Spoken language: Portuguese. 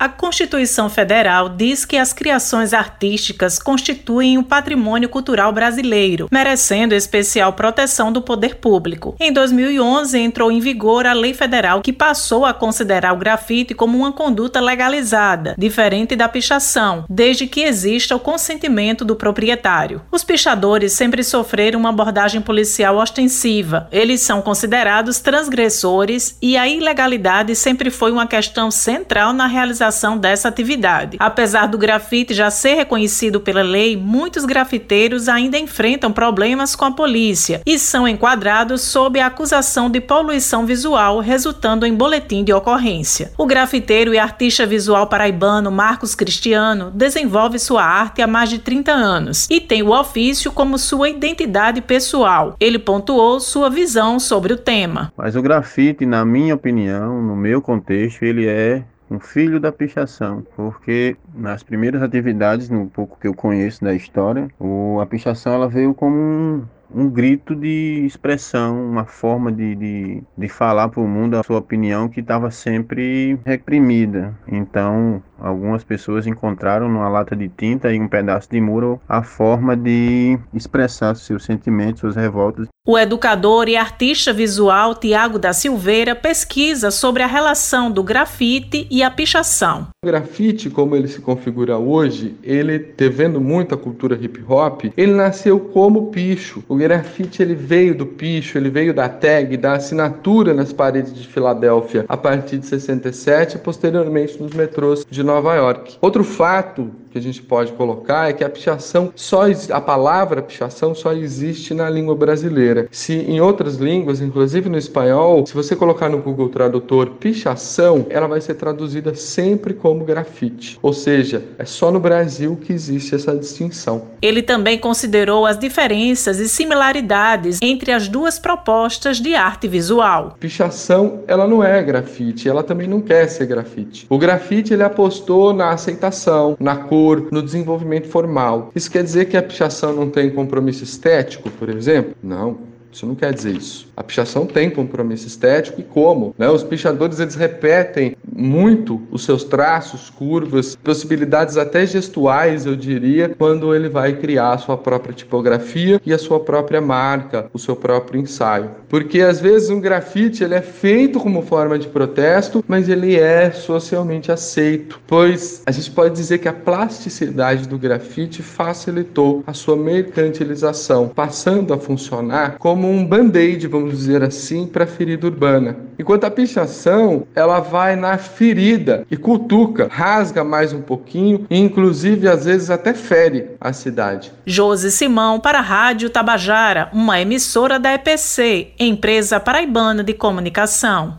A Constituição Federal diz que as criações artísticas constituem o um patrimônio cultural brasileiro, merecendo especial proteção do poder público. Em 2011, entrou em vigor a lei federal que passou a considerar o grafite como uma conduta legalizada, diferente da pichação, desde que exista o consentimento do proprietário. Os pichadores sempre sofreram uma abordagem policial ostensiva. Eles são considerados transgressores e a ilegalidade sempre foi uma questão central na realização realização dessa atividade. Apesar do grafite já ser reconhecido pela lei, muitos grafiteiros ainda enfrentam problemas com a polícia e são enquadrados sob a acusação de poluição visual, resultando em boletim de ocorrência. O grafiteiro e artista visual paraibano Marcos Cristiano desenvolve sua arte há mais de 30 anos e tem o ofício como sua identidade pessoal. Ele pontuou sua visão sobre o tema. Mas o grafite, na minha opinião, no meu contexto, ele é um filho da pichação, porque nas primeiras atividades, no pouco que eu conheço da história, o, a pichação ela veio como um, um grito de expressão, uma forma de, de, de falar para o mundo a sua opinião que estava sempre reprimida. Então, algumas pessoas encontraram numa lata de tinta e um pedaço de muro a forma de expressar seus sentimentos, suas revoltas. O educador e artista visual Tiago da Silveira pesquisa sobre a relação do grafite e a pichação. O grafite, como ele se configura hoje, ele devendo muito à cultura hip hop, ele nasceu como picho. O grafite ele veio do picho, ele veio da tag, da assinatura nas paredes de Filadélfia a partir de 67 e posteriormente nos metrôs de Nova York. Outro fato que a gente pode colocar é que a pichação só a palavra pichação só existe na língua brasileira. Se em outras línguas, inclusive no espanhol, se você colocar no Google Tradutor pichação, ela vai ser traduzida sempre como grafite. Ou seja, é só no Brasil que existe essa distinção. Ele também considerou as diferenças e similaridades entre as duas propostas de arte visual. Pichação, ela não é grafite, ela também não quer ser grafite. O grafite ele apostou na aceitação, na cor no desenvolvimento formal. Isso quer dizer que a pichação não tem compromisso estético, por exemplo? Não. Isso não quer dizer isso. A pichação tem compromisso estético e como? Né? Os pichadores eles repetem muito os seus traços, curvas, possibilidades até gestuais, eu diria, quando ele vai criar a sua própria tipografia e a sua própria marca, o seu próprio ensaio. Porque às vezes um grafite ele é feito como forma de protesto, mas ele é socialmente aceito, pois a gente pode dizer que a plasticidade do grafite facilitou a sua mercantilização, passando a funcionar como como um band-aid, vamos dizer assim, para a ferida urbana. Enquanto a pichação, ela vai na ferida e cutuca, rasga mais um pouquinho e inclusive às vezes até fere a cidade. Josi Simão para a Rádio Tabajara, uma emissora da EPC, empresa paraibana de comunicação.